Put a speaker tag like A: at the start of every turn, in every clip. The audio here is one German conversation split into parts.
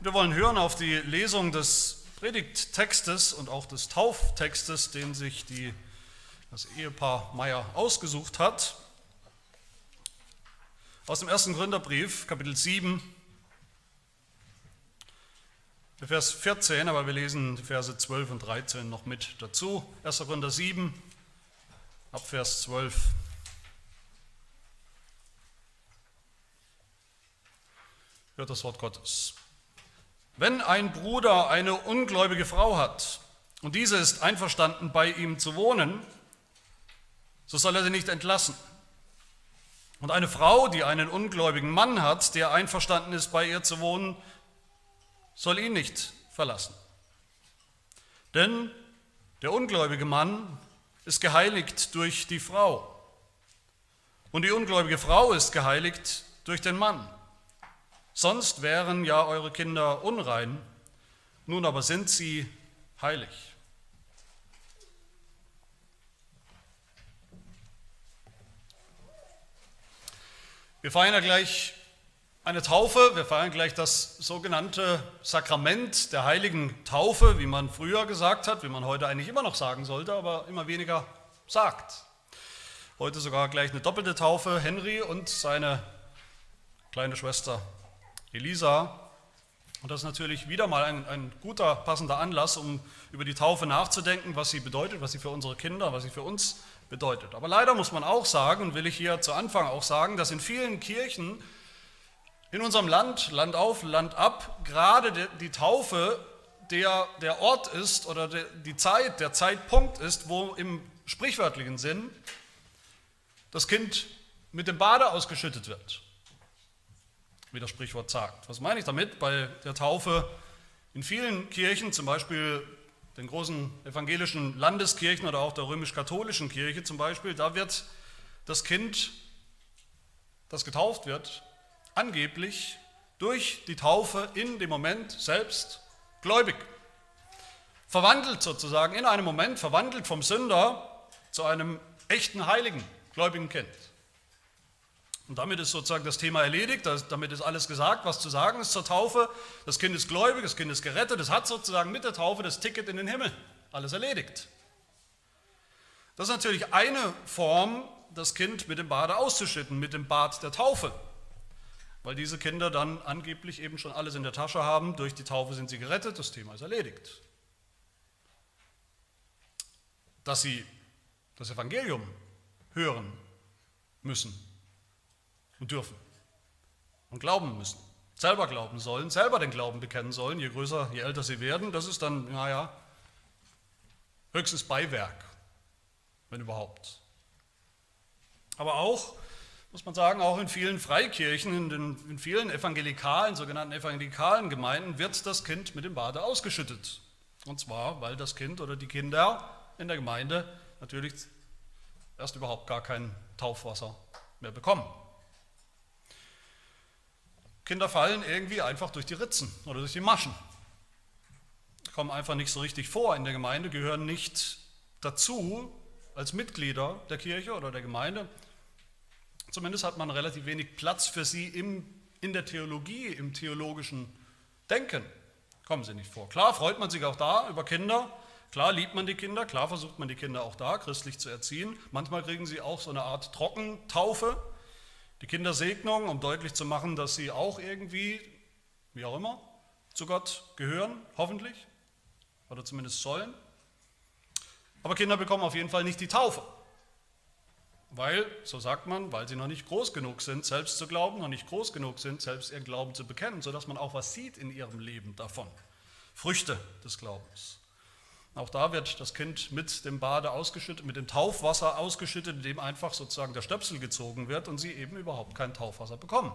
A: Wir wollen hören auf die Lesung des Predigttextes und auch des Tauftextes, den sich die, das Ehepaar Meier ausgesucht hat. Aus dem ersten Gründerbrief, Kapitel 7, Vers 14, aber wir lesen die Verse 12 und 13 noch mit dazu. 1. Gründer 7, ab Vers 12. Hört das Wort Gottes. Wenn ein Bruder eine ungläubige Frau hat und diese ist einverstanden, bei ihm zu wohnen, so soll er sie nicht entlassen. Und eine Frau, die einen ungläubigen Mann hat, der einverstanden ist, bei ihr zu wohnen, soll ihn nicht verlassen. Denn der ungläubige Mann ist geheiligt durch die Frau und die ungläubige Frau ist geheiligt durch den Mann. Sonst wären ja eure Kinder unrein, nun aber sind sie heilig. Wir feiern ja gleich eine Taufe, wir feiern gleich das sogenannte Sakrament der heiligen Taufe, wie man früher gesagt hat, wie man heute eigentlich immer noch sagen sollte, aber immer weniger sagt. Heute sogar gleich eine doppelte Taufe, Henry und seine kleine Schwester Elisa. Und das ist natürlich wieder mal ein, ein, guter, passender Anlass, um über die Taufe nachzudenken, was sie bedeutet, was sie für unsere Kinder, was sie für uns bedeutet. Aber leider muss man auch sagen, und will ich hier zu Anfang auch sagen, dass in vielen Kirchen in unserem Land, Land auf, Land ab, gerade die Taufe der, der Ort ist oder der, die Zeit, der Zeitpunkt ist, wo im sprichwörtlichen Sinn das Kind mit dem Bade ausgeschüttet wird wie das Sprichwort sagt. Was meine ich damit? Bei der Taufe in vielen Kirchen, zum Beispiel den großen evangelischen Landeskirchen oder auch der römisch-katholischen Kirche zum Beispiel, da wird das Kind, das getauft wird, angeblich durch die Taufe in dem Moment selbst gläubig. Verwandelt sozusagen, in einem Moment verwandelt vom Sünder zu einem echten Heiligen, gläubigen Kind. Und damit ist sozusagen das Thema erledigt, damit ist alles gesagt, was zu sagen ist zur Taufe. Das Kind ist gläubig, das Kind ist gerettet, es hat sozusagen mit der Taufe das Ticket in den Himmel. Alles erledigt. Das ist natürlich eine Form, das Kind mit dem Bade auszuschütten, mit dem Bad der Taufe. Weil diese Kinder dann angeblich eben schon alles in der Tasche haben, durch die Taufe sind sie gerettet, das Thema ist erledigt. Dass sie das Evangelium hören müssen, und dürfen und glauben müssen, selber glauben sollen, selber den Glauben bekennen sollen, je größer, je älter sie werden. Das ist dann, naja, höchstes Beiwerk, wenn überhaupt. Aber auch, muss man sagen, auch in vielen Freikirchen, in, den, in vielen evangelikalen, sogenannten evangelikalen Gemeinden wird das Kind mit dem Bade ausgeschüttet. Und zwar, weil das Kind oder die Kinder in der Gemeinde natürlich erst überhaupt gar kein Taufwasser mehr bekommen. Kinder fallen irgendwie einfach durch die Ritzen oder durch die Maschen. Kommen einfach nicht so richtig vor in der Gemeinde, gehören nicht dazu als Mitglieder der Kirche oder der Gemeinde. Zumindest hat man relativ wenig Platz für sie im, in der Theologie, im theologischen Denken. Kommen sie nicht vor. Klar freut man sich auch da über Kinder, klar liebt man die Kinder, klar versucht man die Kinder auch da christlich zu erziehen. Manchmal kriegen sie auch so eine Art Trockentaufe, die Kindersegnung, um deutlich zu machen, dass sie auch irgendwie, wie auch immer, zu Gott gehören, hoffentlich, oder zumindest sollen. Aber Kinder bekommen auf jeden Fall nicht die Taufe, weil, so sagt man, weil sie noch nicht groß genug sind, selbst zu glauben, noch nicht groß genug sind, selbst ihren Glauben zu bekennen, sodass man auch was sieht in ihrem Leben davon. Früchte des Glaubens. Auch da wird das Kind mit dem Bade ausgeschüttet, mit dem Taufwasser ausgeschüttet, in dem einfach sozusagen der Stöpsel gezogen wird und sie eben überhaupt kein Taufwasser bekommen.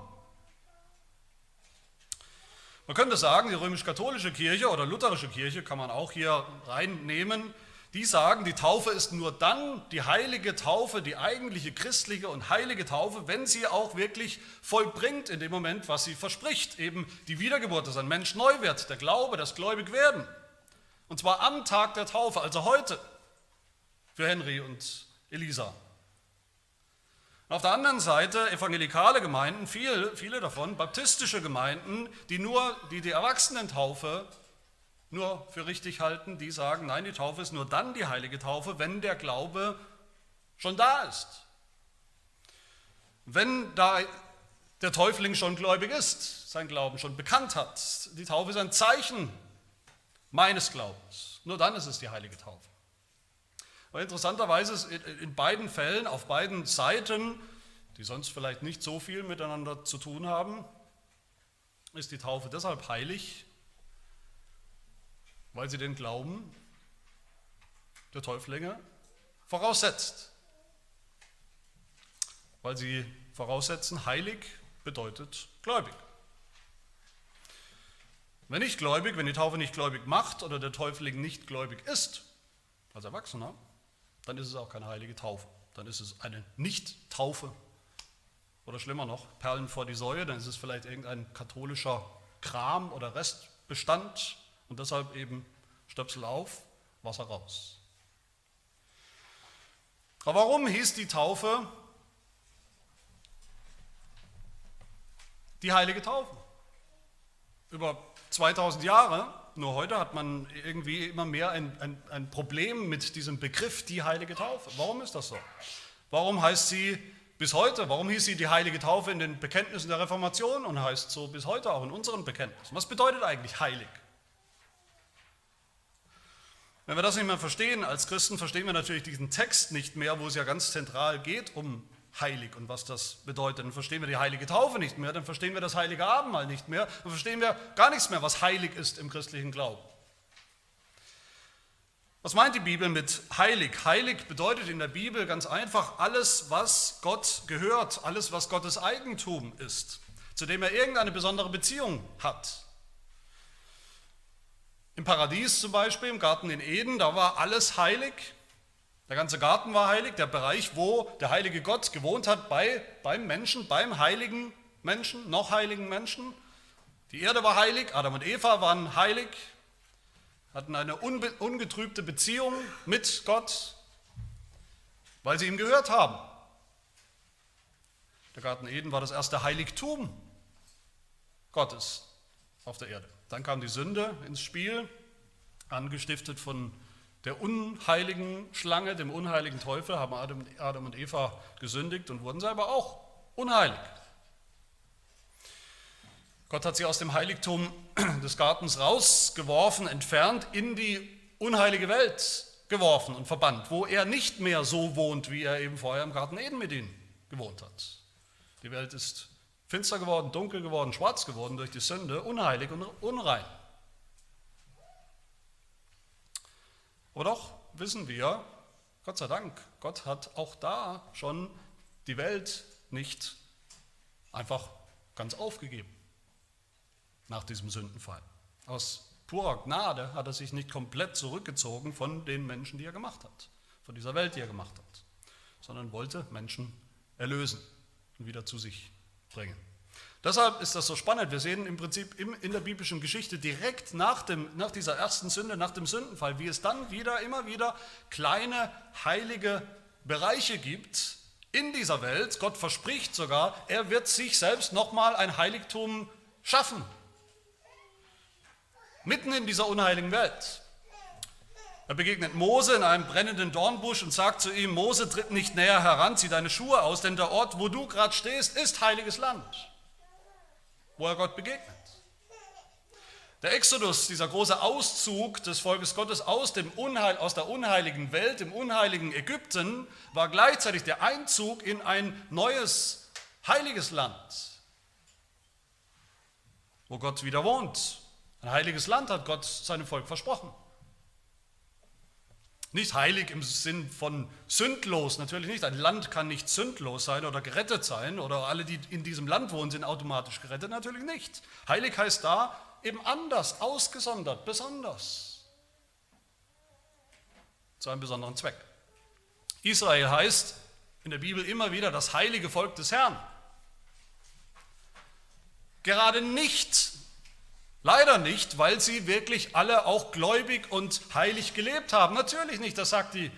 A: Man könnte sagen, die römisch-katholische Kirche oder lutherische Kirche kann man auch hier reinnehmen, die sagen, die Taufe ist nur dann die heilige Taufe, die eigentliche christliche und heilige Taufe, wenn sie auch wirklich vollbringt in dem Moment, was sie verspricht, eben die Wiedergeburt, dass ein Mensch neu wird, der Glaube, das gläubig werden. Und zwar am Tag der Taufe, also heute, für Henry und Elisa. Auf der anderen Seite evangelikale Gemeinden, viele, viele davon, baptistische Gemeinden, die nur die, die Erwachsenentaufe nur für richtig halten, die sagen, nein, die Taufe ist nur dann die heilige Taufe, wenn der Glaube schon da ist. Wenn da der Täufling schon gläubig ist, sein Glauben schon bekannt hat. Die Taufe ist ein Zeichen meines Glaubens. Nur dann ist es die heilige Taufe. Aber interessanterweise ist in beiden Fällen, auf beiden Seiten, die sonst vielleicht nicht so viel miteinander zu tun haben, ist die Taufe deshalb heilig, weil sie den Glauben der Täuflinge voraussetzt. Weil sie voraussetzen, heilig bedeutet gläubig. Wenn nicht gläubig, wenn die Taufe nicht gläubig macht oder der Täufling nicht gläubig ist, als Erwachsener, dann ist es auch keine heilige Taufe. Dann ist es eine Nicht-Taufe. Oder schlimmer noch, Perlen vor die Säue, dann ist es vielleicht irgendein katholischer Kram oder Restbestand und deshalb eben Stöpsel auf, Wasser raus. Aber warum hieß die Taufe die heilige Taufe? Über 2000 Jahre nur heute hat man irgendwie immer mehr ein, ein, ein Problem mit diesem Begriff die heilige Taufe. Warum ist das so? Warum heißt sie bis heute, warum hieß sie die heilige Taufe in den Bekenntnissen der Reformation und heißt so bis heute auch in unseren Bekenntnissen? Was bedeutet eigentlich heilig? Wenn wir das nicht mehr verstehen als Christen, verstehen wir natürlich diesen Text nicht mehr, wo es ja ganz zentral geht um heilig und was das bedeutet. Dann verstehen wir die heilige Taufe nicht mehr, dann verstehen wir das heilige Abendmahl nicht mehr, dann verstehen wir gar nichts mehr, was heilig ist im christlichen Glauben. Was meint die Bibel mit heilig? Heilig bedeutet in der Bibel ganz einfach alles, was Gott gehört, alles, was Gottes Eigentum ist, zu dem er irgendeine besondere Beziehung hat. Im Paradies zum Beispiel, im Garten in Eden, da war alles heilig, der ganze Garten war heilig, der Bereich, wo der heilige Gott gewohnt hat, bei, beim Menschen, beim heiligen Menschen, noch heiligen Menschen. Die Erde war heilig, Adam und Eva waren heilig, hatten eine ungetrübte Beziehung mit Gott, weil sie ihm gehört haben. Der Garten Eden war das erste Heiligtum Gottes auf der Erde. Dann kam die Sünde ins Spiel, angestiftet von der unheiligen Schlange, dem unheiligen Teufel, haben Adam und Eva gesündigt und wurden selber auch unheilig. Gott hat sie aus dem Heiligtum des Gartens rausgeworfen, entfernt, in die unheilige Welt geworfen und verbannt, wo er nicht mehr so wohnt, wie er eben vorher im Garten Eden mit ihnen gewohnt hat. Die Welt ist finster geworden, dunkel geworden, schwarz geworden durch die Sünde, unheilig und unrein. Aber doch wissen wir, Gott sei Dank, Gott hat auch da schon die Welt nicht einfach ganz aufgegeben nach diesem Sündenfall. Aus purer Gnade hat er sich nicht komplett zurückgezogen von den Menschen, die er gemacht hat, von dieser Welt, die er gemacht hat, sondern wollte Menschen erlösen und wieder zu sich bringen. Deshalb ist das so spannend. Wir sehen im Prinzip in der biblischen Geschichte direkt nach, dem, nach dieser ersten Sünde, nach dem Sündenfall, wie es dann wieder, immer wieder kleine heilige Bereiche gibt in dieser Welt. Gott verspricht sogar, er wird sich selbst nochmal ein Heiligtum schaffen. Mitten in dieser unheiligen Welt. Er begegnet Mose in einem brennenden Dornbusch und sagt zu ihm, Mose, tritt nicht näher heran, zieh deine Schuhe aus, denn der Ort, wo du gerade stehst, ist heiliges Land wo er Gott begegnet. Der Exodus, dieser große Auszug des Volkes Gottes aus, dem Unheil, aus der unheiligen Welt, dem unheiligen Ägypten, war gleichzeitig der Einzug in ein neues, heiliges Land, wo Gott wieder wohnt. Ein heiliges Land hat Gott seinem Volk versprochen. Nicht heilig im Sinn von sündlos, natürlich nicht. Ein Land kann nicht sündlos sein oder gerettet sein oder alle, die in diesem Land wohnen, sind automatisch gerettet, natürlich nicht. Heilig heißt da eben anders, ausgesondert, besonders. Zu einem besonderen Zweck. Israel heißt in der Bibel immer wieder das heilige Volk des Herrn. Gerade nicht Leider nicht, weil sie wirklich alle auch gläubig und heilig gelebt haben. Natürlich nicht, das sagt die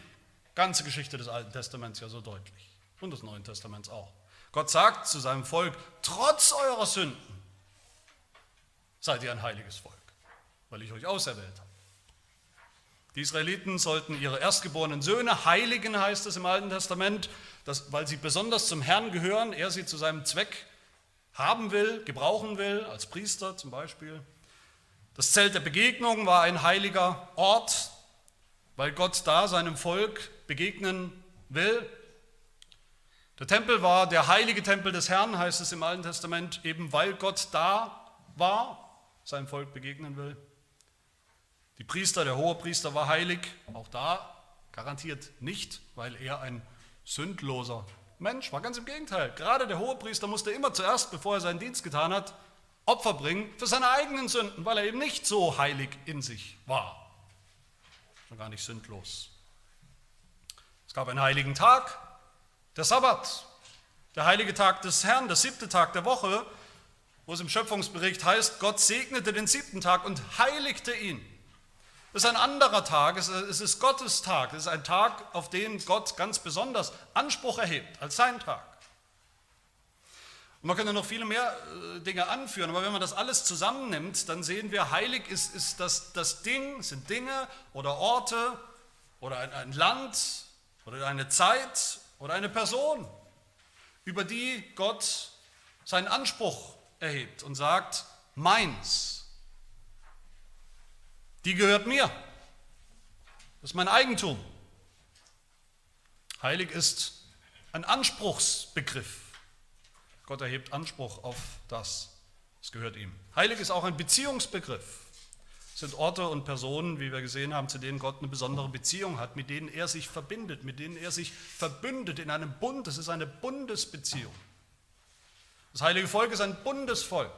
A: ganze Geschichte des Alten Testaments ja so deutlich. und des Neuen Testaments auch. Gott sagt zu seinem Volk, trotz eurer Sünden seid ihr ein heiliges Volk, weil ich euch auserwählt habe. Die Israeliten sollten ihre erstgeborenen Söhne heiligen, heißt es im Alten Testament, dass, weil sie besonders zum Herrn gehören, er sie zu seinem Zweck haben will, gebrauchen will, als Priester zum Beispiel. Das Zelt der Begegnung war ein heiliger Ort, weil Gott da seinem Volk begegnen will. Der Tempel war der heilige Tempel des Herrn, heißt es im Alten Testament, eben weil Gott da war, seinem Volk begegnen will. Die Priester, der hohe Priester war heilig, auch da garantiert nicht, weil er ein sündloser Mensch war. Ganz im Gegenteil. Gerade der hohe Priester musste immer zuerst, bevor er seinen Dienst getan hat, Opfer bringen für seine eigenen Sünden, weil er eben nicht so heilig in sich war. Schon gar nicht sündlos. Es gab einen heiligen Tag, der Sabbat, der heilige Tag des Herrn, der siebte Tag der Woche, wo es im Schöpfungsbericht heißt, Gott segnete den siebten Tag und heiligte ihn. Das ist ein anderer Tag, es ist Gottes Tag, es ist ein Tag, auf den Gott ganz besonders Anspruch erhebt, als sein Tag. Und man könnte noch viele mehr äh, Dinge anführen, aber wenn man das alles zusammennimmt, dann sehen wir, heilig ist, ist das, das Ding, sind Dinge oder Orte oder ein, ein Land oder eine Zeit oder eine Person, über die Gott seinen Anspruch erhebt und sagt, meins, die gehört mir, das ist mein Eigentum. Heilig ist ein Anspruchsbegriff. Gott erhebt Anspruch auf das. Es gehört ihm. Heilig ist auch ein Beziehungsbegriff. Es sind Orte und Personen, wie wir gesehen haben, zu denen Gott eine besondere Beziehung hat, mit denen er sich verbindet, mit denen er sich verbündet in einem Bund. Das ist eine Bundesbeziehung. Das heilige Volk ist ein Bundesvolk.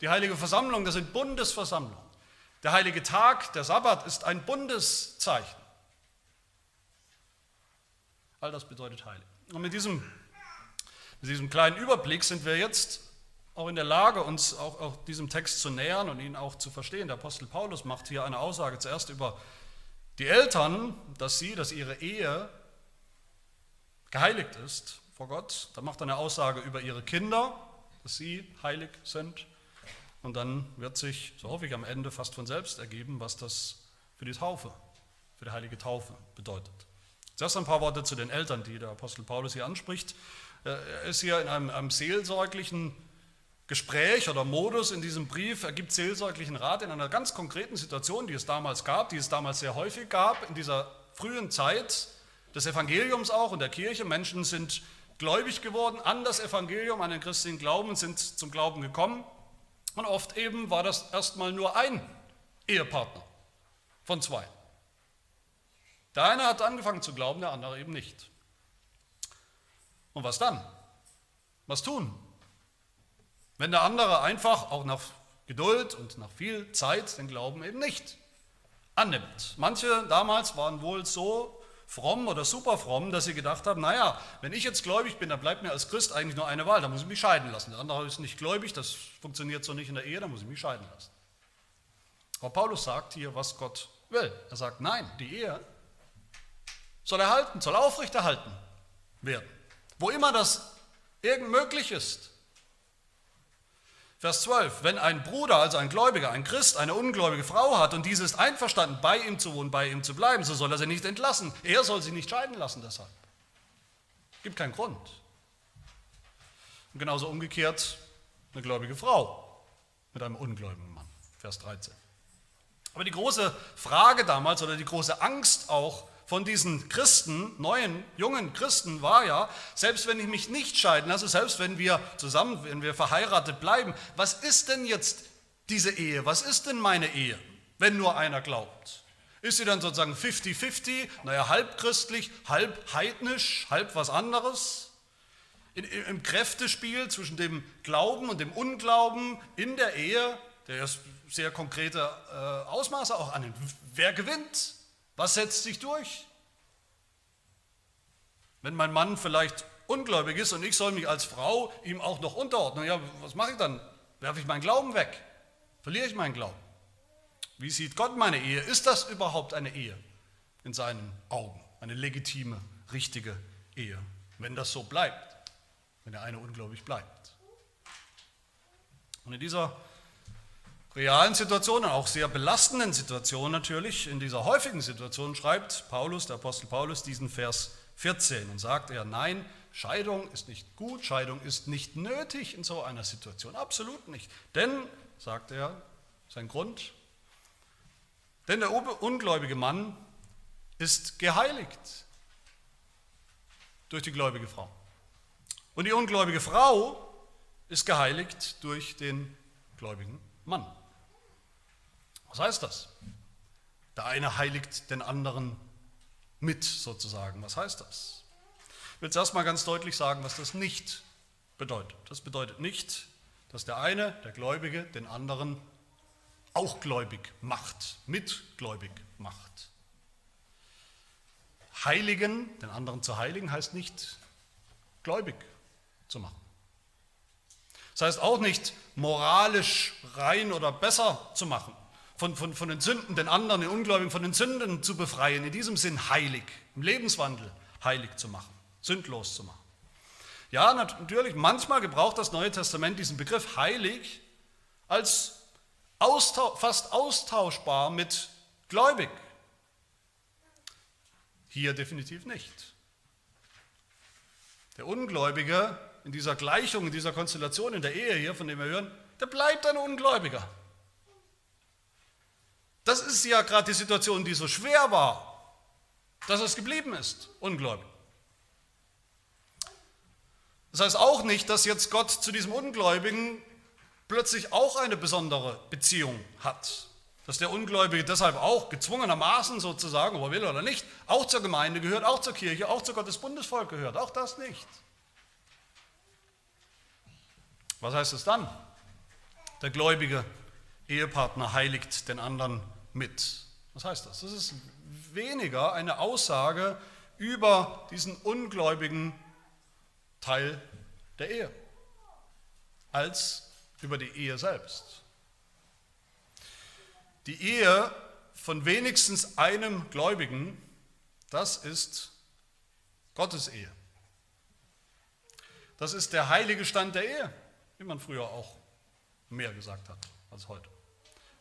A: Die heilige Versammlung, das sind Bundesversammlungen. Der heilige Tag, der Sabbat, ist ein Bundeszeichen. All das bedeutet heilig. Und mit diesem mit diesem kleinen Überblick sind wir jetzt auch in der Lage, uns auch, auch diesem Text zu nähern und ihn auch zu verstehen. Der Apostel Paulus macht hier eine Aussage zuerst über die Eltern, dass sie, dass ihre Ehe geheiligt ist vor Gott. Dann macht er eine Aussage über ihre Kinder, dass sie heilig sind. Und dann wird sich, so hoffe ich, am Ende fast von selbst ergeben, was das für die Taufe, für die heilige Taufe bedeutet. Zuerst ein paar Worte zu den Eltern, die der Apostel Paulus hier anspricht. Er ist hier in einem, einem seelsorglichen Gespräch oder Modus in diesem Brief. Er gibt seelsorglichen Rat in einer ganz konkreten Situation, die es damals gab, die es damals sehr häufig gab, in dieser frühen Zeit des Evangeliums auch und der Kirche. Menschen sind gläubig geworden an das Evangelium, an den christlichen Glauben und sind zum Glauben gekommen. Und oft eben war das erstmal nur ein Ehepartner von zwei. Der eine hat angefangen zu glauben, der andere eben nicht. Und was dann? Was tun? Wenn der andere einfach auch nach Geduld und nach viel Zeit den Glauben eben nicht annimmt. Manche damals waren wohl so fromm oder super fromm, dass sie gedacht haben, naja, wenn ich jetzt gläubig bin, dann bleibt mir als Christ eigentlich nur eine Wahl, dann muss ich mich scheiden lassen. Der andere ist nicht gläubig, das funktioniert so nicht in der Ehe, dann muss ich mich scheiden lassen. Aber Paulus sagt hier, was Gott will. Er sagt, nein, die Ehe soll erhalten, soll aufrechterhalten werden. Wo immer das irgend möglich ist. Vers 12, wenn ein Bruder, also ein Gläubiger, ein Christ, eine ungläubige Frau hat und diese ist einverstanden, bei ihm zu wohnen, bei ihm zu bleiben, so soll er sie nicht entlassen. Er soll sie nicht scheiden lassen deshalb. Gibt keinen Grund. Und genauso umgekehrt eine gläubige Frau mit einem ungläubigen Mann. Vers 13. Aber die große Frage damals oder die große Angst auch von diesen Christen, neuen, jungen Christen war ja, selbst wenn ich mich nicht scheiden lasse, selbst wenn wir zusammen, wenn wir verheiratet bleiben, was ist denn jetzt diese Ehe? Was ist denn meine Ehe, wenn nur einer glaubt? Ist sie dann sozusagen 50-50, naja, halb christlich, halb heidnisch, halb was anderes? Im Kräftespiel zwischen dem Glauben und dem Unglauben in der Ehe, der sehr konkrete äh, Ausmaße auch annimmt. Wer gewinnt? Was setzt sich durch? Wenn mein Mann vielleicht ungläubig ist und ich soll mich als Frau ihm auch noch unterordnen, ja, was mache ich dann? Werfe ich meinen Glauben weg? Verliere ich meinen Glauben? Wie sieht Gott meine Ehe? Ist das überhaupt eine Ehe in seinen Augen? Eine legitime, richtige Ehe? wenn das so bleibt, wenn der eine ungläubig bleibt. Und in dieser realen Situation, auch sehr belastenden Situation natürlich, in dieser häufigen Situation schreibt Paulus, der Apostel Paulus, diesen Vers 14 und sagt er, nein, Scheidung ist nicht gut, Scheidung ist nicht nötig in so einer Situation, absolut nicht. Denn, sagt er, sein Grund, denn der ungläubige Mann ist geheiligt durch die gläubige Frau. Und die ungläubige Frau ist geheiligt durch den gläubigen Mann. Was heißt das? Der eine heiligt den anderen mit sozusagen. Was heißt das? Ich will zuerst mal ganz deutlich sagen, was das nicht bedeutet. Das bedeutet nicht, dass der eine, der Gläubige, den anderen auch gläubig macht, mitgläubig macht. Heiligen, den anderen zu heiligen, heißt nicht gläubig zu machen. Das heißt auch nicht moralisch rein oder besser zu machen, von, von, von den Sünden, den anderen, den Ungläubigen von den Sünden zu befreien, in diesem Sinn heilig, im Lebenswandel heilig zu machen, sündlos zu machen. Ja, natürlich, manchmal gebraucht das Neue Testament diesen Begriff heilig als austausch, fast austauschbar mit gläubig. Hier definitiv nicht. Der Ungläubige in dieser Gleichung, in dieser Konstellation, in der Ehe hier, von dem wir hören, der bleibt ein Ungläubiger. Das ist ja gerade die Situation, die so schwer war, dass es geblieben ist, ungläubig. Das heißt auch nicht, dass jetzt Gott zu diesem Ungläubigen plötzlich auch eine besondere Beziehung hat. Dass der Ungläubige deshalb auch gezwungenermaßen sozusagen, ob er will oder nicht, auch zur Gemeinde gehört, auch zur Kirche, auch zu Gottes Bundesvolk gehört. Auch das nicht. Was heißt es dann? Der gläubige Ehepartner heiligt den anderen mit. Was heißt das? Das ist weniger eine Aussage über diesen ungläubigen Teil der Ehe als über die Ehe selbst. Die Ehe von wenigstens einem Gläubigen, das ist Gottes Ehe. Das ist der heilige Stand der Ehe, wie man früher auch mehr gesagt hat als heute.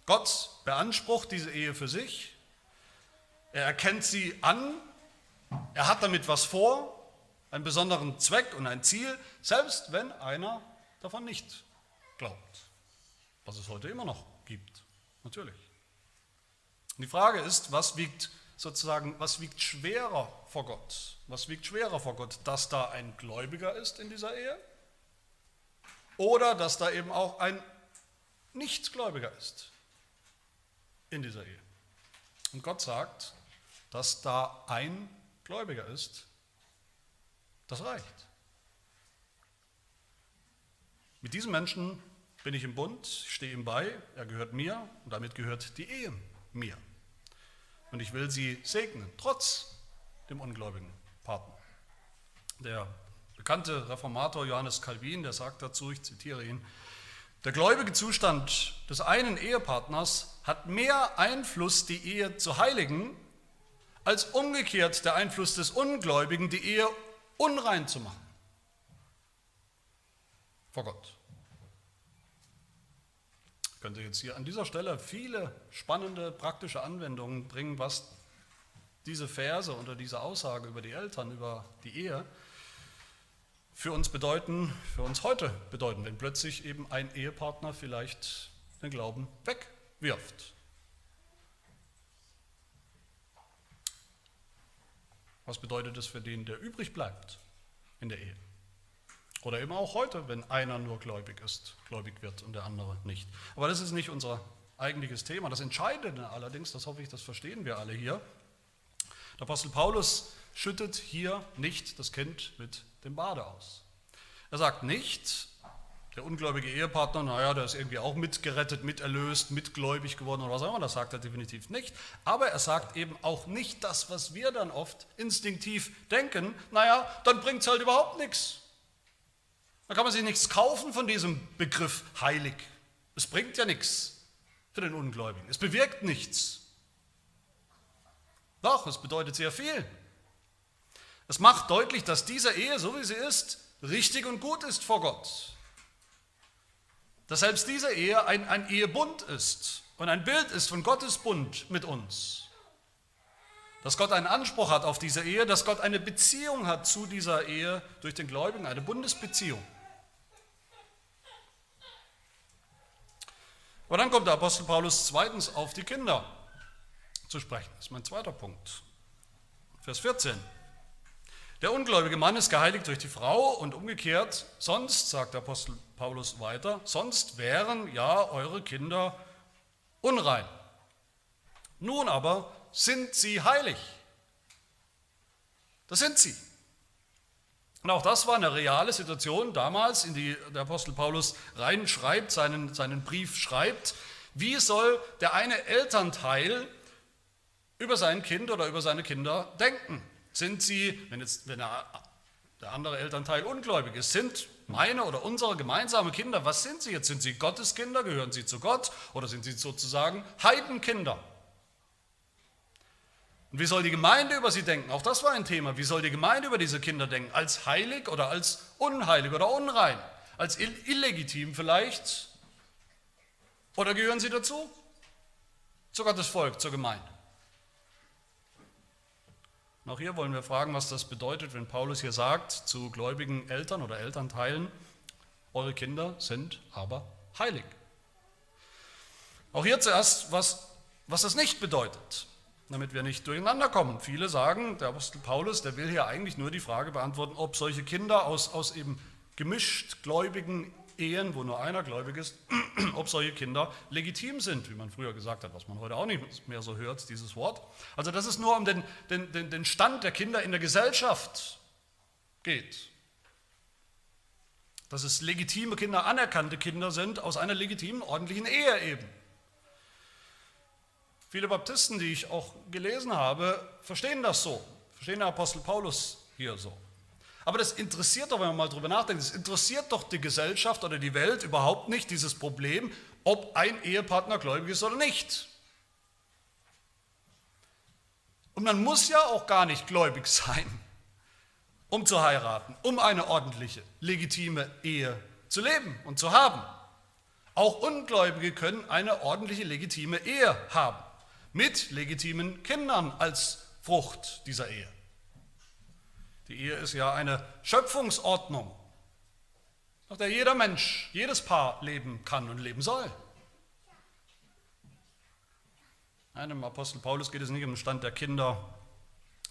A: Gott beansprucht diese Ehe für sich. Er erkennt sie an. Er hat damit was vor, einen besonderen Zweck und ein Ziel, selbst wenn einer davon nicht glaubt. Was es heute immer noch gibt, natürlich. Und die Frage ist, was wiegt sozusagen, was wiegt schwerer vor Gott? Was wiegt schwerer vor Gott, dass da ein Gläubiger ist in dieser Ehe? Oder dass da eben auch ein Nichtgläubiger ist in dieser Ehe. Und Gott sagt, dass da ein Gläubiger ist, das reicht. Mit diesem Menschen bin ich im Bund, ich stehe ihm bei, er gehört mir und damit gehört die Ehe mir. Und ich will sie segnen, trotz dem ungläubigen Partner. Der bekannte Reformator Johannes Calvin, der sagt dazu, ich zitiere ihn, der gläubige Zustand des einen Ehepartners hat mehr Einfluss, die Ehe zu heiligen, als umgekehrt der Einfluss des Ungläubigen, die Ehe unrein zu machen. Vor Gott. Ich könnte jetzt hier an dieser Stelle viele spannende praktische Anwendungen bringen, was diese Verse oder diese Aussage über die Eltern, über die Ehe für uns bedeuten, für uns heute bedeuten, wenn plötzlich eben ein Ehepartner vielleicht den Glauben wegwirft. Was bedeutet es für den, der übrig bleibt in der Ehe? Oder eben auch heute, wenn einer nur gläubig ist, gläubig wird und der andere nicht. Aber das ist nicht unser eigentliches Thema. Das Entscheidende allerdings, das hoffe ich, das verstehen wir alle hier. Der Apostel Paulus schüttet hier nicht das Kind mit dem Bade aus. Er sagt nicht, der ungläubige Ehepartner, naja, der ist irgendwie auch mitgerettet, miterlöst, mitgläubig geworden oder was auch immer, das sagt er definitiv nicht. Aber er sagt eben auch nicht das, was wir dann oft instinktiv denken, naja, dann bringt es halt überhaupt nichts. Da kann man sich nichts kaufen von diesem Begriff heilig. Es bringt ja nichts für den Ungläubigen. Es bewirkt nichts. Doch, es bedeutet sehr viel. Es macht deutlich, dass diese Ehe, so wie sie ist, richtig und gut ist vor Gott. Dass selbst diese Ehe ein, ein Ehebund ist und ein Bild ist von Gottes Bund mit uns. Dass Gott einen Anspruch hat auf diese Ehe, dass Gott eine Beziehung hat zu dieser Ehe durch den Gläubigen, eine Bundesbeziehung. Aber dann kommt der Apostel Paulus zweitens auf die Kinder zu sprechen. Das ist mein zweiter Punkt. Vers 14. Der ungläubige Mann ist geheiligt durch die Frau und umgekehrt, sonst, sagt der Apostel Paulus weiter, sonst wären ja eure Kinder unrein. Nun aber sind sie heilig. Das sind sie. Und auch das war eine reale Situation damals, in die der Apostel Paulus reinschreibt, seinen, seinen Brief schreibt. Wie soll der eine Elternteil über sein Kind oder über seine Kinder denken? Sind sie, wenn jetzt wenn der, der andere Elternteil ungläubig ist, sind meine oder unsere gemeinsamen Kinder, was sind sie jetzt? Sind sie Gottes Kinder? Gehören sie zu Gott? Oder sind sie sozusagen Heidenkinder? Und wie soll die Gemeinde über sie denken? Auch das war ein Thema. Wie soll die Gemeinde über diese Kinder denken? Als heilig oder als unheilig oder unrein? Als illegitim vielleicht? Oder gehören sie dazu? Zu Gottes Volk, zur Gemeinde. Und auch hier wollen wir fragen, was das bedeutet, wenn Paulus hier sagt zu gläubigen Eltern oder Elternteilen, eure Kinder sind aber heilig. Auch hier zuerst, was, was das nicht bedeutet, damit wir nicht durcheinander kommen. Viele sagen, der Apostel Paulus, der will hier eigentlich nur die Frage beantworten, ob solche Kinder aus, aus eben gemischt gläubigen Ehen, wo nur einer gläubig ist, ob solche Kinder legitim sind, wie man früher gesagt hat, was man heute auch nicht mehr so hört, dieses Wort. Also dass es nur um den, den, den Stand der Kinder in der Gesellschaft geht. Dass es legitime Kinder, anerkannte Kinder sind aus einer legitimen, ordentlichen Ehe eben. Viele Baptisten, die ich auch gelesen habe, verstehen das so, verstehen der Apostel Paulus hier so. Aber das interessiert doch, wenn man mal drüber nachdenkt, es interessiert doch die Gesellschaft oder die Welt überhaupt nicht, dieses Problem, ob ein Ehepartner gläubig ist oder nicht. Und man muss ja auch gar nicht gläubig sein, um zu heiraten, um eine ordentliche, legitime Ehe zu leben und zu haben. Auch Ungläubige können eine ordentliche, legitime Ehe haben, mit legitimen Kindern als Frucht dieser Ehe. Die Ehe ist ja eine Schöpfungsordnung, nach der jeder Mensch, jedes Paar leben kann und leben soll. Einem Apostel Paulus geht es nicht um den Stand der Kinder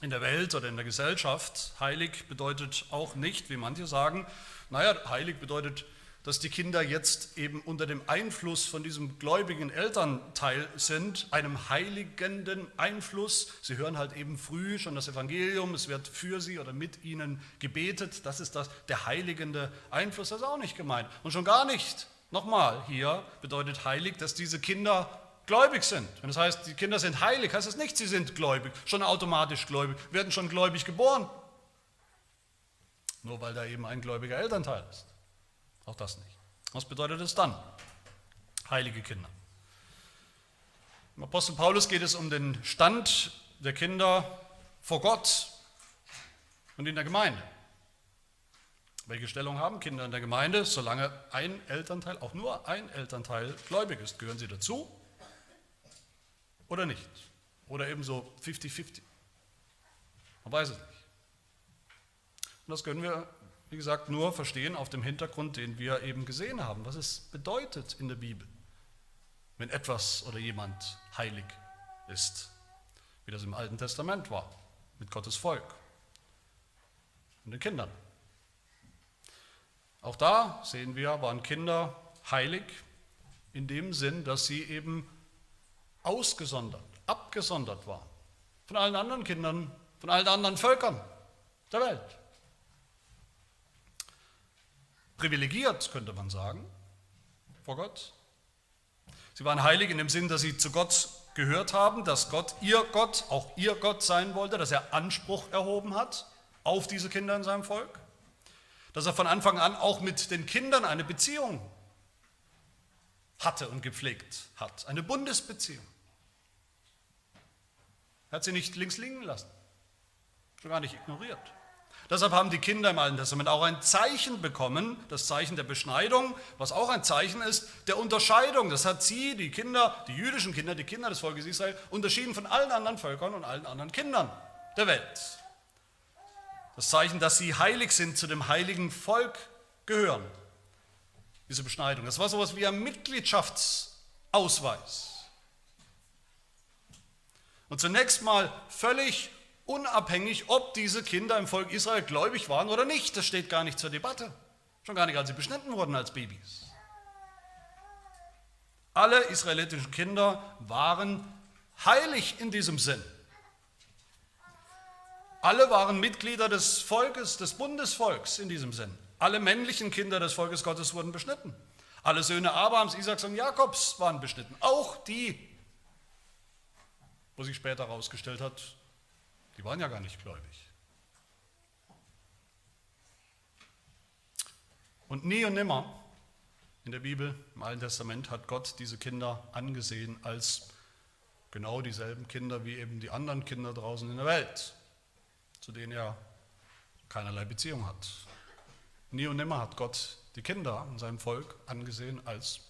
A: in der Welt oder in der Gesellschaft. Heilig bedeutet auch nicht, wie manche sagen, naja, heilig bedeutet dass die Kinder jetzt eben unter dem Einfluss von diesem gläubigen Elternteil sind, einem heiligenden Einfluss. Sie hören halt eben früh schon das Evangelium, es wird für sie oder mit ihnen gebetet. Das ist das, der heiligende Einfluss, das ist auch nicht gemeint. Und schon gar nicht, nochmal, hier bedeutet heilig, dass diese Kinder gläubig sind. Wenn das heißt, die Kinder sind heilig, heißt das nicht, sie sind gläubig, schon automatisch gläubig, werden schon gläubig geboren. Nur weil da eben ein gläubiger Elternteil ist. Auch das nicht. Was bedeutet es dann? Heilige Kinder. Im Apostel Paulus geht es um den Stand der Kinder vor Gott und in der Gemeinde. Welche Stellung haben Kinder in der Gemeinde? Solange ein Elternteil, auch nur ein Elternteil gläubig ist, gehören sie dazu oder nicht? Oder ebenso 50-50. Man weiß es nicht. Und das können wir wie gesagt, nur verstehen auf dem Hintergrund, den wir eben gesehen haben, was es bedeutet in der Bibel, wenn etwas oder jemand heilig ist, wie das im Alten Testament war, mit Gottes Volk und den Kindern. Auch da sehen wir, waren Kinder heilig in dem Sinn, dass sie eben ausgesondert, abgesondert waren von allen anderen Kindern, von allen anderen Völkern der Welt privilegiert, könnte man sagen, vor Gott. Sie waren heilig in dem Sinn, dass sie zu Gott gehört haben, dass Gott ihr Gott, auch ihr Gott sein wollte, dass er Anspruch erhoben hat auf diese Kinder in seinem Volk, dass er von Anfang an auch mit den Kindern eine Beziehung hatte und gepflegt hat, eine Bundesbeziehung. Er hat sie nicht links liegen lassen, schon gar nicht ignoriert. Deshalb haben die Kinder im Alten Testament auch ein Zeichen bekommen, das Zeichen der Beschneidung, was auch ein Zeichen ist der Unterscheidung. Das hat sie, die Kinder, die jüdischen Kinder, die Kinder des Volkes Israel, unterschieden von allen anderen Völkern und allen anderen Kindern der Welt. Das Zeichen, dass sie heilig sind, zu dem heiligen Volk gehören. Diese Beschneidung. Das war so etwas wie ein Mitgliedschaftsausweis. Und zunächst mal völlig unabhängig, ob diese Kinder im Volk Israel gläubig waren oder nicht. Das steht gar nicht zur Debatte. Schon gar nicht, als sie beschnitten wurden als Babys. Alle israelitischen Kinder waren heilig in diesem Sinn. Alle waren Mitglieder des Volkes, des Bundesvolks in diesem Sinn. Alle männlichen Kinder des Volkes Gottes wurden beschnitten. Alle Söhne Abrahams, Isaaks und Jakobs waren beschnitten. Auch die, wo sich später herausgestellt hat, die waren ja gar nicht gläubig. Und nie und nimmer in der Bibel, im Alten Testament, hat Gott diese Kinder angesehen als genau dieselben Kinder wie eben die anderen Kinder draußen in der Welt, zu denen er keinerlei Beziehung hat. Nie und nimmer hat Gott die Kinder in seinem Volk angesehen als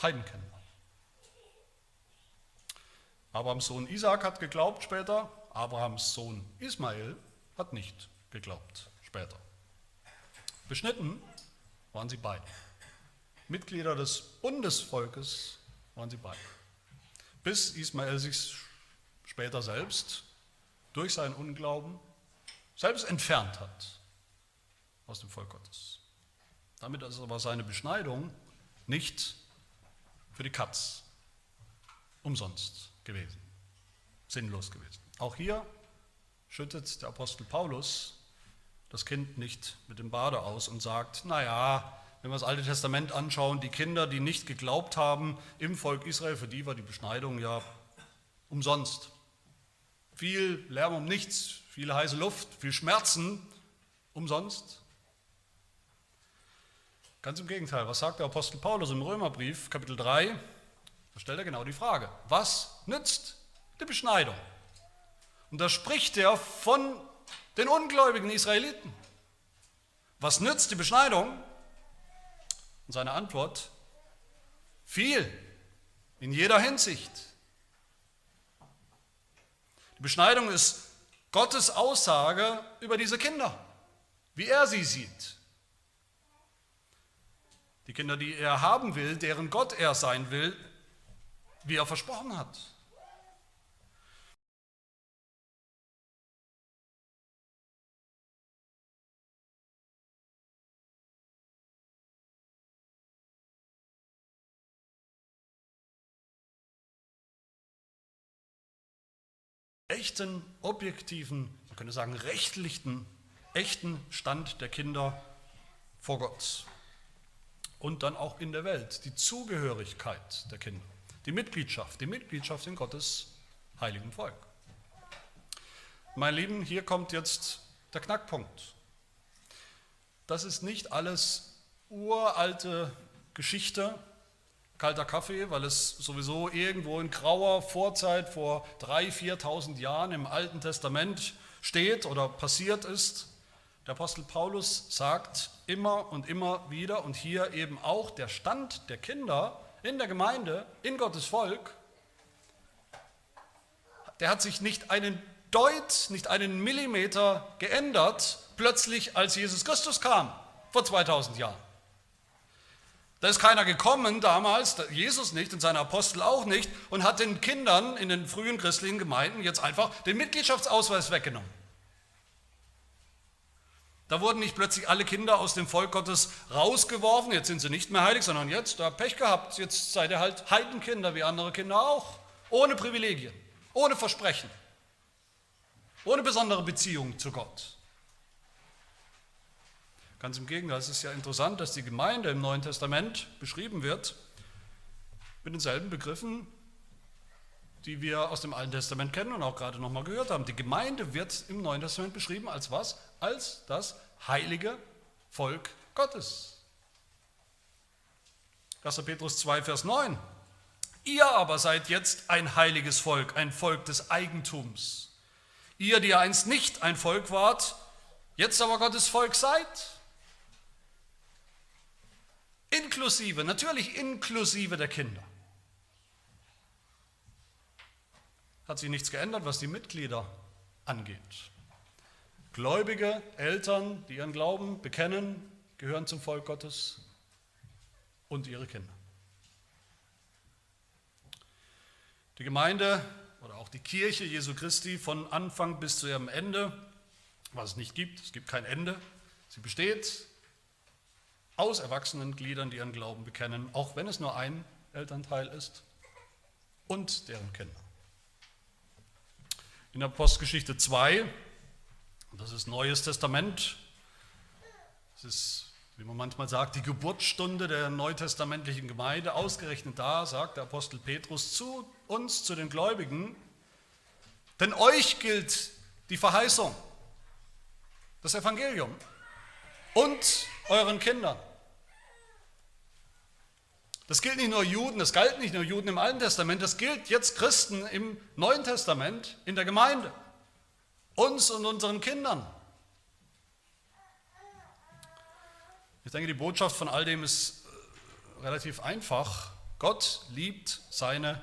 A: Heidenkinder. Abrahams Sohn Isaac hat geglaubt später, Abrahams Sohn Ismael hat nicht geglaubt später. Beschnitten waren sie beide. Mitglieder des Bundesvolkes waren sie beide. Bis Ismael sich später selbst durch seinen Unglauben selbst entfernt hat aus dem Volk Gottes. Damit ist aber seine Beschneidung nicht für die Katz umsonst gewesen, sinnlos gewesen. Auch hier schüttet der Apostel Paulus das Kind nicht mit dem Bade aus und sagt, naja, wenn wir das Alte Testament anschauen, die Kinder, die nicht geglaubt haben im Volk Israel, für die war die Beschneidung ja umsonst. Viel Lärm um nichts, viel heiße Luft, viel Schmerzen umsonst. Ganz im Gegenteil, was sagt der Apostel Paulus im Römerbrief, Kapitel 3? Da stellt er genau die Frage, was nützt die Beschneidung? Und da spricht er von den ungläubigen Israeliten. Was nützt die Beschneidung? Und seine Antwort, viel, in jeder Hinsicht. Die Beschneidung ist Gottes Aussage über diese Kinder, wie er sie sieht. Die Kinder, die er haben will, deren Gott er sein will, wie er versprochen hat. Echten, objektiven, man könnte sagen rechtlichen, echten Stand der Kinder vor Gott. Und dann auch in der Welt, die Zugehörigkeit der Kinder, die Mitgliedschaft, die Mitgliedschaft in Gottes heiligen Volk. Mein Lieben, hier kommt jetzt der Knackpunkt. Das ist nicht alles uralte Geschichte, kalter Kaffee, weil es sowieso irgendwo in grauer Vorzeit vor 3.000, 4.000 Jahren im Alten Testament steht oder passiert ist. Der Apostel Paulus sagt immer und immer wieder und hier eben auch der Stand der Kinder in der Gemeinde, in Gottes Volk, der hat sich nicht einen Deut, nicht einen Millimeter geändert, plötzlich als Jesus Christus kam, vor 2000 Jahren. Da ist keiner gekommen damals, Jesus nicht und seine Apostel auch nicht, und hat den Kindern in den frühen christlichen Gemeinden jetzt einfach den Mitgliedschaftsausweis weggenommen. Da wurden nicht plötzlich alle Kinder aus dem Volk Gottes rausgeworfen, jetzt sind sie nicht mehr heilig, sondern jetzt, da Pech gehabt, jetzt seid ihr halt Heidenkinder wie andere Kinder auch, ohne Privilegien, ohne Versprechen, ohne besondere Beziehung zu Gott. Ganz im Gegenteil, es ist ja interessant, dass die Gemeinde im Neuen Testament beschrieben wird mit denselben Begriffen, die wir aus dem Alten Testament kennen und auch gerade nochmal gehört haben. Die Gemeinde wird im Neuen Testament beschrieben als was? Als das heilige Volk Gottes. 1. Petrus 2, Vers 9. Ihr aber seid jetzt ein heiliges Volk, ein Volk des Eigentums. Ihr, die einst nicht ein Volk wart, jetzt aber Gottes Volk seid. Inklusive, natürlich inklusive der Kinder. Hat sich nichts geändert, was die Mitglieder angeht. Gläubige Eltern, die ihren Glauben bekennen, gehören zum Volk Gottes und ihre Kinder. Die Gemeinde oder auch die Kirche Jesu Christi von Anfang bis zu ihrem Ende, was es nicht gibt, es gibt kein Ende, sie besteht aus erwachsenen Gliedern, die ihren Glauben bekennen, auch wenn es nur ein Elternteil ist, und deren Kinder. In der Postgeschichte 2, das ist Neues Testament, das ist, wie man manchmal sagt, die Geburtsstunde der neutestamentlichen Gemeinde, ausgerechnet da sagt der Apostel Petrus zu uns, zu den Gläubigen, denn euch gilt die Verheißung, das Evangelium und euren Kindern. Das gilt nicht nur Juden, das galt nicht nur Juden im Alten Testament, das gilt jetzt Christen im Neuen Testament in der Gemeinde, uns und unseren Kindern. Ich denke, die Botschaft von all dem ist äh, relativ einfach. Gott liebt seine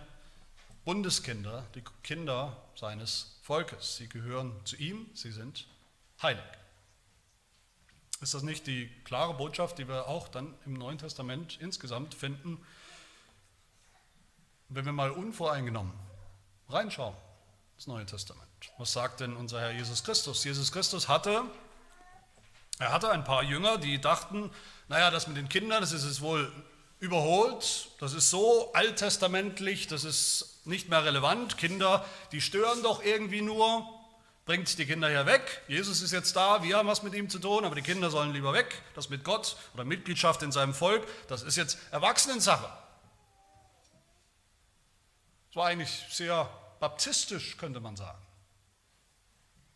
A: Bundeskinder, die Kinder seines Volkes. Sie gehören zu ihm, sie sind heilig. Ist das nicht die klare Botschaft, die wir auch dann im Neuen Testament insgesamt finden, wenn wir mal unvoreingenommen reinschauen, das Neue Testament? Was sagt denn unser Herr Jesus Christus? Jesus Christus hatte, er hatte ein paar Jünger, die dachten, naja, das mit den Kindern, das ist es wohl überholt, das ist so alttestamentlich, das ist nicht mehr relevant. Kinder, die stören doch irgendwie nur, bringt die Kinder hier weg. Jesus ist jetzt da, wir haben was mit ihm zu tun, aber die Kinder sollen lieber weg. Das mit Gott oder Mitgliedschaft in seinem Volk, das ist jetzt Erwachsenensache. Das war eigentlich sehr baptistisch, könnte man sagen.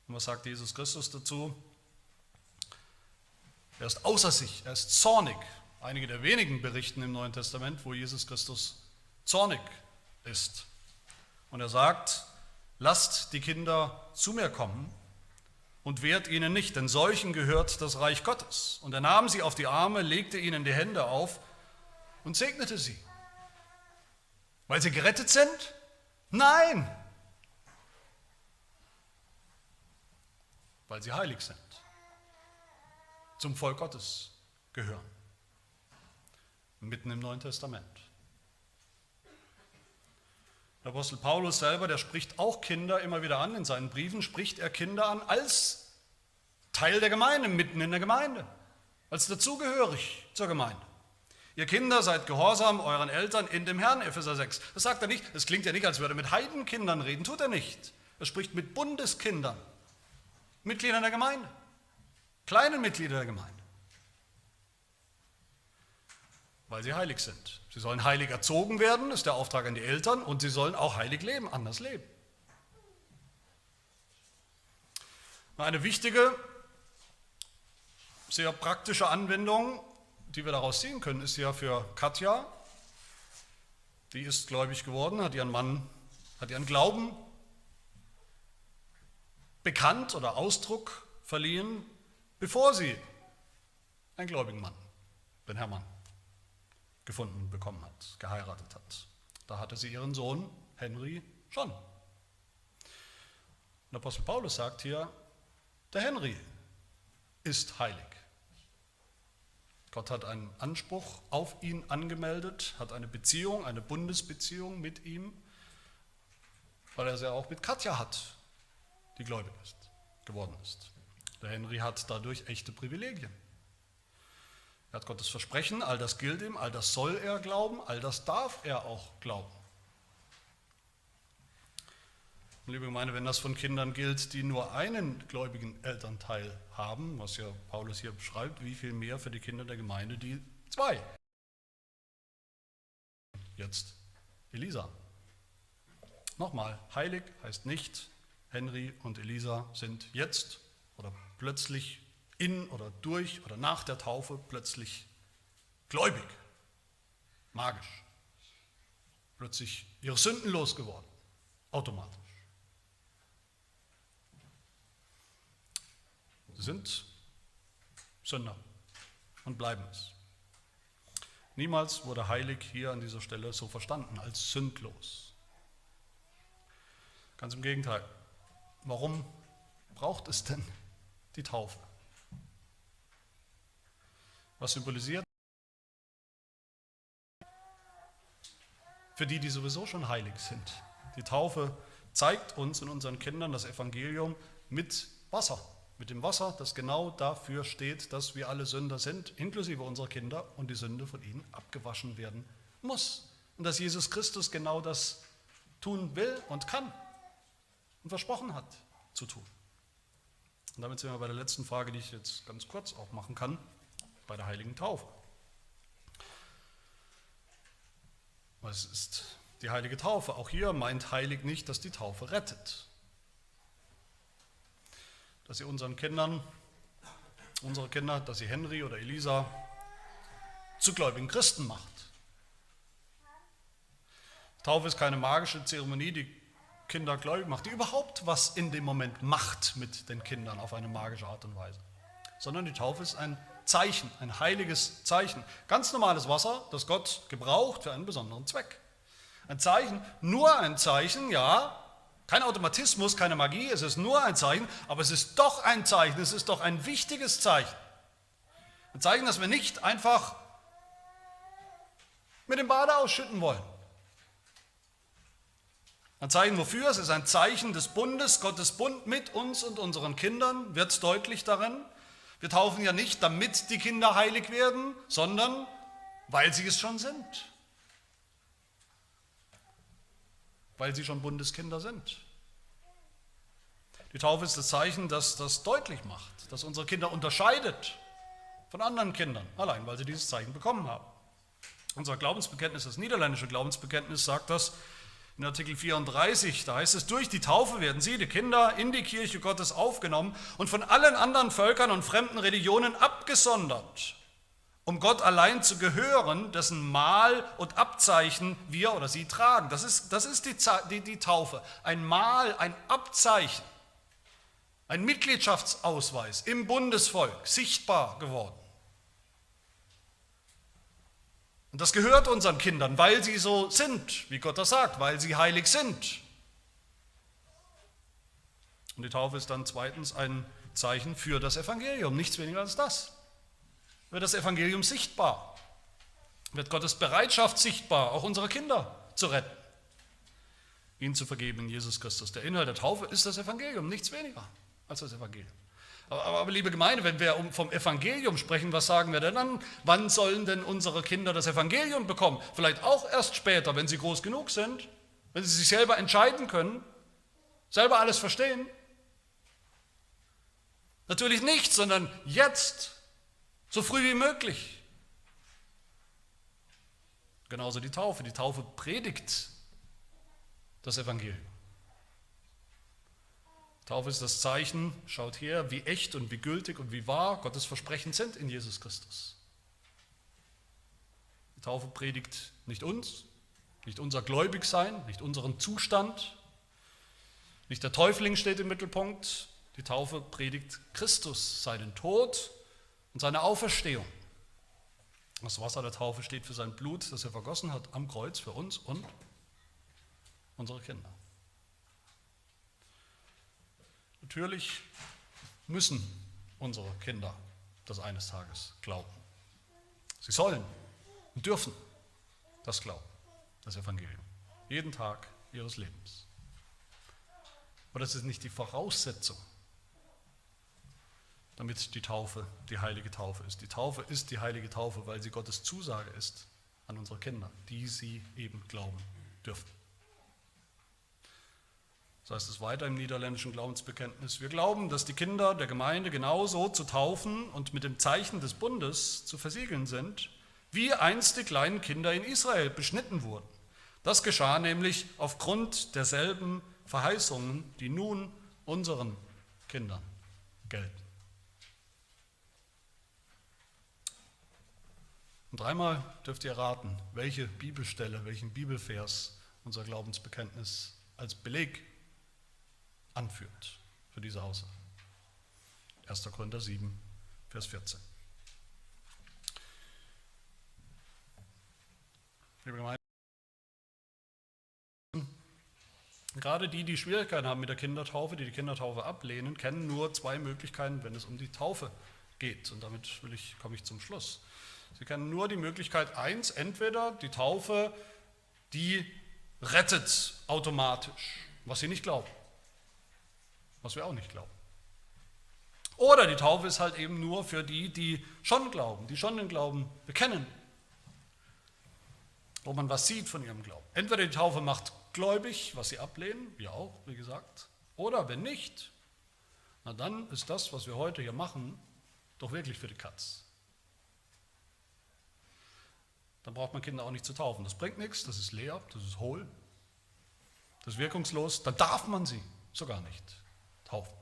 A: Und was sagt Jesus Christus dazu? Er ist außer sich, er ist zornig, einige der wenigen Berichten im Neuen Testament, wo Jesus Christus zornig ist. Und er sagt, lasst die Kinder zu mir kommen und wehrt ihnen nicht, denn solchen gehört das Reich Gottes. Und er nahm sie auf die Arme, legte ihnen die Hände auf und segnete sie. Weil sie gerettet sind? Nein, weil sie heilig sind, zum Volk Gottes gehören mitten im Neuen Testament. Der Apostel Paulus selber, der spricht auch Kinder immer wieder an. In seinen Briefen spricht er Kinder an als Teil der Gemeinde, mitten in der Gemeinde, als dazugehörig zur Gemeinde. Ihr Kinder seid gehorsam euren Eltern in dem Herrn, Epheser 6. Das sagt er nicht, das klingt ja nicht, als würde er mit Heidenkindern reden, tut er nicht. Er spricht mit Bundeskindern, Mitgliedern der Gemeinde, kleinen Mitgliedern der Gemeinde weil sie heilig sind. Sie sollen heilig erzogen werden, ist der Auftrag an die Eltern, und sie sollen auch heilig leben, anders leben. Eine wichtige, sehr praktische Anwendung, die wir daraus ziehen können, ist ja für Katja. Die ist gläubig geworden, hat ihren Mann, hat ihren Glauben bekannt oder Ausdruck verliehen, bevor sie einen gläubigen Mann, den Herrn gefunden bekommen hat, geheiratet hat. Da hatte sie ihren Sohn Henry schon. Und Apostel Paulus sagt hier, der Henry ist heilig. Gott hat einen Anspruch auf ihn angemeldet, hat eine Beziehung, eine Bundesbeziehung mit ihm, weil er sie auch mit Katja hat, die gläubig ist, geworden ist. Der Henry hat dadurch echte Privilegien. Er hat Gottes Versprechen, all das gilt ihm, all das soll er glauben, all das darf er auch glauben. Und liebe Gemeinde, wenn das von Kindern gilt, die nur einen gläubigen Elternteil haben, was ja Paulus hier beschreibt, wie viel mehr für die Kinder der Gemeinde, die zwei. Jetzt Elisa. Nochmal, heilig heißt nicht, Henry und Elisa sind jetzt oder plötzlich in oder durch oder nach der Taufe plötzlich gläubig, magisch, plötzlich ihre Sünden losgeworden, automatisch. Sie sind Sünder und bleiben es. Niemals wurde heilig hier an dieser Stelle so verstanden als sündlos. Ganz im Gegenteil. Warum braucht es denn die Taufe? Was symbolisiert? Für die, die sowieso schon heilig sind. Die Taufe zeigt uns und unseren Kindern das Evangelium mit Wasser. Mit dem Wasser, das genau dafür steht, dass wir alle Sünder sind, inklusive unserer Kinder, und die Sünde von ihnen abgewaschen werden muss. Und dass Jesus Christus genau das tun will und kann und versprochen hat zu tun. Und damit sind wir bei der letzten Frage, die ich jetzt ganz kurz auch machen kann, bei der heiligen Taufe. Was ist die heilige Taufe? Auch hier meint heilig nicht, dass die Taufe rettet. Dass sie unseren Kindern, unsere Kinder, dass sie Henry oder Elisa zu gläubigen Christen macht. Taufe ist keine magische Zeremonie, die Kinder gläubig macht, die überhaupt was in dem Moment macht mit den Kindern auf eine magische Art und Weise. Sondern die Taufe ist ein Zeichen, ein heiliges Zeichen. Ganz normales Wasser, das Gott gebraucht für einen besonderen Zweck. Ein Zeichen, nur ein Zeichen, ja, kein Automatismus, keine Magie, es ist nur ein Zeichen, aber es ist doch ein Zeichen, es ist doch ein wichtiges Zeichen. Ein Zeichen, das wir nicht einfach mit dem Bade ausschütten wollen. Ein Zeichen wofür? Es ist ein Zeichen des Bundes, Gottes Bund mit uns und unseren Kindern, wird deutlich darin. Wir taufen ja nicht, damit die Kinder heilig werden, sondern weil sie es schon sind. Weil sie schon Bundeskinder sind. Die Taufe ist das Zeichen, das das deutlich macht, das unsere Kinder unterscheidet von anderen Kindern, allein weil sie dieses Zeichen bekommen haben. Unser Glaubensbekenntnis, das niederländische Glaubensbekenntnis, sagt das in Artikel 34, da heißt es, durch die Taufe werden sie, die Kinder, in die Kirche Gottes aufgenommen und von allen anderen Völkern und fremden Religionen abgesondert, um Gott allein zu gehören, dessen Mal und Abzeichen wir oder sie tragen. Das ist, das ist die, die, die Taufe, ein Mal, ein Abzeichen, ein Mitgliedschaftsausweis im Bundesvolk, sichtbar geworden. Und das gehört unseren Kindern, weil sie so sind, wie Gott das sagt, weil sie heilig sind. Und die Taufe ist dann zweitens ein Zeichen für das Evangelium, nichts weniger als das. Wird das Evangelium sichtbar? Wird Gottes Bereitschaft sichtbar, auch unsere Kinder zu retten? Ihnen zu vergeben in Jesus Christus. Der Inhalt der Taufe ist das Evangelium, nichts weniger als das Evangelium. Aber, aber, liebe Gemeinde, wenn wir vom Evangelium sprechen, was sagen wir denn dann? Wann sollen denn unsere Kinder das Evangelium bekommen? Vielleicht auch erst später, wenn sie groß genug sind, wenn sie sich selber entscheiden können, selber alles verstehen. Natürlich nicht, sondern jetzt, so früh wie möglich. Genauso die Taufe. Die Taufe predigt das Evangelium. Taufe ist das Zeichen, schaut her, wie echt und wie gültig und wie wahr Gottes Versprechen sind in Jesus Christus. Die Taufe predigt nicht uns, nicht unser Gläubigsein, nicht unseren Zustand, nicht der Täufling steht im Mittelpunkt. Die Taufe predigt Christus, seinen Tod und seine Auferstehung. Das Wasser der Taufe steht für sein Blut, das er vergossen hat am Kreuz für uns und unsere Kinder. Natürlich müssen unsere Kinder das eines Tages glauben. Sie sollen und dürfen das glauben, das Evangelium, jeden Tag ihres Lebens. Aber das ist nicht die Voraussetzung, damit die Taufe die heilige Taufe ist. Die Taufe ist die heilige Taufe, weil sie Gottes Zusage ist an unsere Kinder, die sie eben glauben dürfen. So heißt es weiter im niederländischen Glaubensbekenntnis. Wir glauben, dass die Kinder der Gemeinde genauso zu taufen und mit dem Zeichen des Bundes zu versiegeln sind, wie einst die kleinen Kinder in Israel beschnitten wurden. Das geschah nämlich aufgrund derselben Verheißungen, die nun unseren Kindern gelten. Und dreimal dürft ihr raten, welche Bibelstelle, welchen Bibelvers unser Glaubensbekenntnis als Beleg anführt für diese Hausaufgaben. 1. Korinther 7, Vers 14. Liebe Gemeinde, gerade die, die Schwierigkeiten haben mit der Kindertaufe, die die Kindertaufe ablehnen, kennen nur zwei Möglichkeiten, wenn es um die Taufe geht. Und damit ich, komme ich zum Schluss. Sie kennen nur die Möglichkeit eins, entweder die Taufe, die rettet automatisch, was sie nicht glauben was wir auch nicht glauben. Oder die Taufe ist halt eben nur für die, die schon glauben, die schon den Glauben bekennen, wo man was sieht von ihrem Glauben. Entweder die Taufe macht gläubig, was sie ablehnen, wir auch, wie gesagt, oder wenn nicht, na dann ist das, was wir heute hier machen, doch wirklich für die Katz. Dann braucht man Kinder auch nicht zu taufen. Das bringt nichts, das ist leer, das ist hohl, das ist wirkungslos. Dann darf man sie sogar nicht taufen.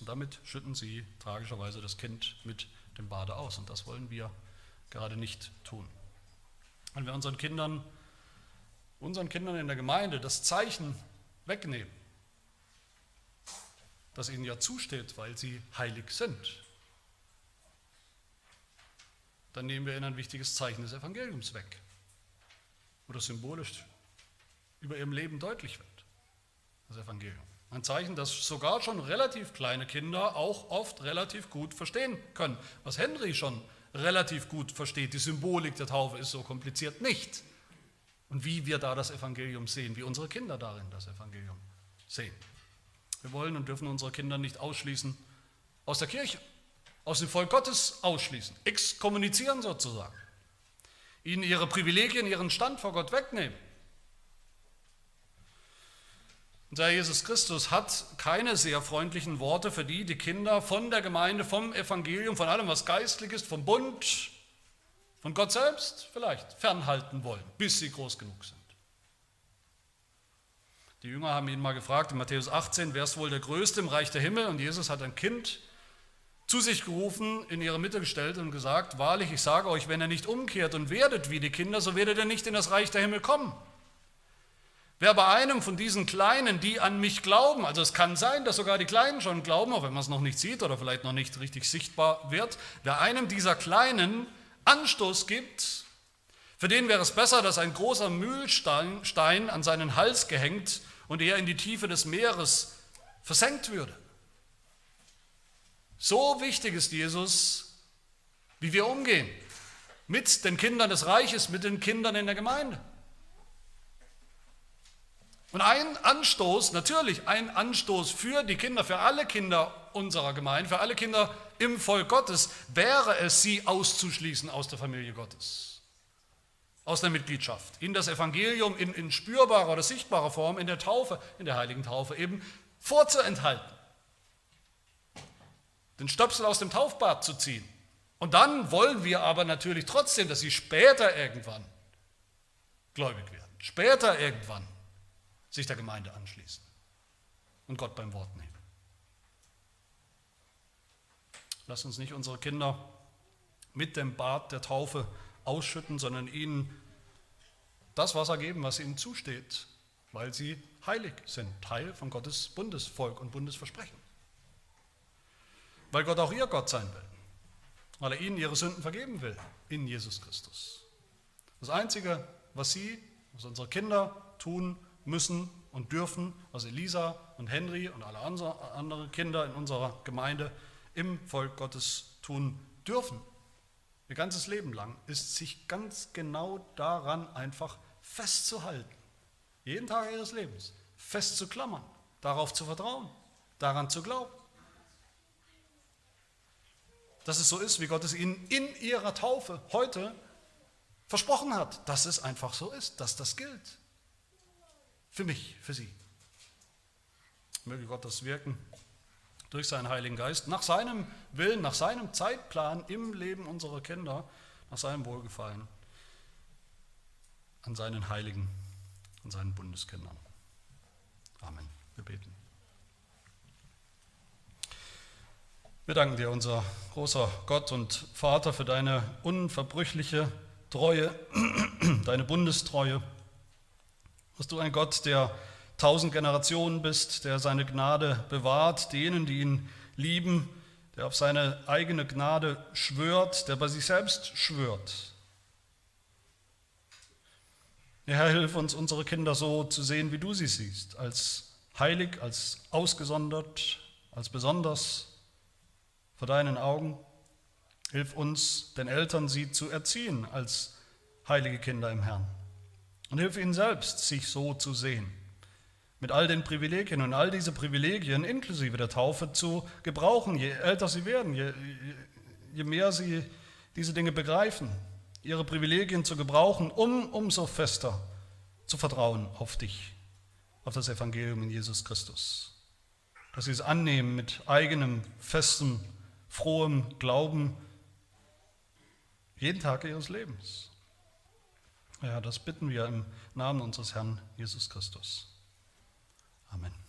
A: Und damit schütten sie tragischerweise das Kind mit dem Bade aus. Und das wollen wir gerade nicht tun. Wenn wir unseren Kindern, unseren Kindern in der Gemeinde das Zeichen wegnehmen, das ihnen ja zusteht, weil sie heilig sind, dann nehmen wir ihnen ein wichtiges Zeichen des Evangeliums weg, wo das symbolisch über ihrem Leben deutlich wird, das Evangelium. Ein Zeichen, das sogar schon relativ kleine Kinder auch oft relativ gut verstehen können. Was Henry schon relativ gut versteht, die Symbolik der Taufe ist so kompliziert nicht. Und wie wir da das Evangelium sehen, wie unsere Kinder darin das Evangelium sehen. Wir wollen und dürfen unsere Kinder nicht ausschließen aus der Kirche, aus dem Volk Gottes ausschließen, exkommunizieren sozusagen, ihnen ihre Privilegien, ihren Stand vor Gott wegnehmen. Unser Jesus Christus hat keine sehr freundlichen Worte für die, die Kinder von der Gemeinde, vom Evangelium, von allem, was geistlich ist, vom Bund, von Gott selbst vielleicht fernhalten wollen, bis sie groß genug sind. Die Jünger haben ihn mal gefragt in Matthäus 18, wer ist wohl der Größte im Reich der Himmel? Und Jesus hat ein Kind zu sich gerufen, in ihre Mitte gestellt und gesagt, wahrlich, ich sage euch, wenn ihr nicht umkehrt und werdet wie die Kinder, so werdet ihr nicht in das Reich der Himmel kommen. Wer bei einem von diesen Kleinen, die an mich glauben, also es kann sein, dass sogar die Kleinen schon glauben, auch wenn man es noch nicht sieht oder vielleicht noch nicht richtig sichtbar wird, wer einem dieser Kleinen Anstoß gibt, für den wäre es besser, dass ein großer Mühlstein an seinen Hals gehängt und er in die Tiefe des Meeres versenkt würde. So wichtig ist Jesus, wie wir umgehen mit den Kindern des Reiches, mit den Kindern in der Gemeinde. Und ein Anstoß, natürlich ein Anstoß für die Kinder, für alle Kinder unserer Gemeinde, für alle Kinder im Volk Gottes, wäre es, sie auszuschließen aus der Familie Gottes, aus der Mitgliedschaft, in das Evangelium in, in spürbarer oder sichtbarer Form, in der Taufe, in der heiligen Taufe eben vorzuenthalten. Den Stöpsel aus dem Taufbad zu ziehen. Und dann wollen wir aber natürlich trotzdem, dass sie später irgendwann gläubig werden. Später irgendwann sich der Gemeinde anschließen und Gott beim Wort nehmen. Lass uns nicht unsere Kinder mit dem Bad der Taufe ausschütten, sondern ihnen das Wasser geben, was ihnen zusteht, weil sie heilig sind, Teil von Gottes Bundesvolk und Bundesversprechen. Weil Gott auch ihr Gott sein will, weil er ihnen ihre Sünden vergeben will in Jesus Christus. Das Einzige, was sie, was unsere Kinder tun müssen und dürfen, was Elisa und Henry und alle anderen Kinder in unserer Gemeinde im Volk Gottes tun dürfen, ihr ganzes Leben lang, ist sich ganz genau daran einfach festzuhalten. Jeden Tag ihres Lebens festzuklammern, darauf zu vertrauen, daran zu glauben. Dass es so ist, wie Gott es ihnen in ihrer Taufe heute versprochen hat, dass es einfach so ist, dass das gilt. Für mich, für Sie. Möge Gott das wirken durch seinen Heiligen Geist, nach seinem Willen, nach seinem Zeitplan im Leben unserer Kinder, nach seinem Wohlgefallen, an seinen Heiligen, an seinen Bundeskindern. Amen. Wir beten. Wir danken dir, unser großer Gott und Vater, für deine unverbrüchliche Treue, deine Bundestreue dass du ein Gott der tausend Generationen bist, der seine Gnade bewahrt, denen, die ihn lieben, der auf seine eigene Gnade schwört, der bei sich selbst schwört. Herr, hilf uns, unsere Kinder so zu sehen, wie du sie siehst, als heilig, als ausgesondert, als besonders vor deinen Augen. Hilf uns, den Eltern, sie zu erziehen als heilige Kinder im Herrn. Und hilf ihnen selbst, sich so zu sehen, mit all den Privilegien und all diese Privilegien inklusive der Taufe zu gebrauchen, je älter sie werden, je, je mehr sie diese Dinge begreifen, ihre Privilegien zu gebrauchen, um umso fester zu vertrauen auf dich, auf das Evangelium in Jesus Christus. Dass sie es annehmen mit eigenem, festem, frohem Glauben jeden Tag ihres Lebens. Ja, das bitten wir im Namen unseres Herrn Jesus Christus. Amen.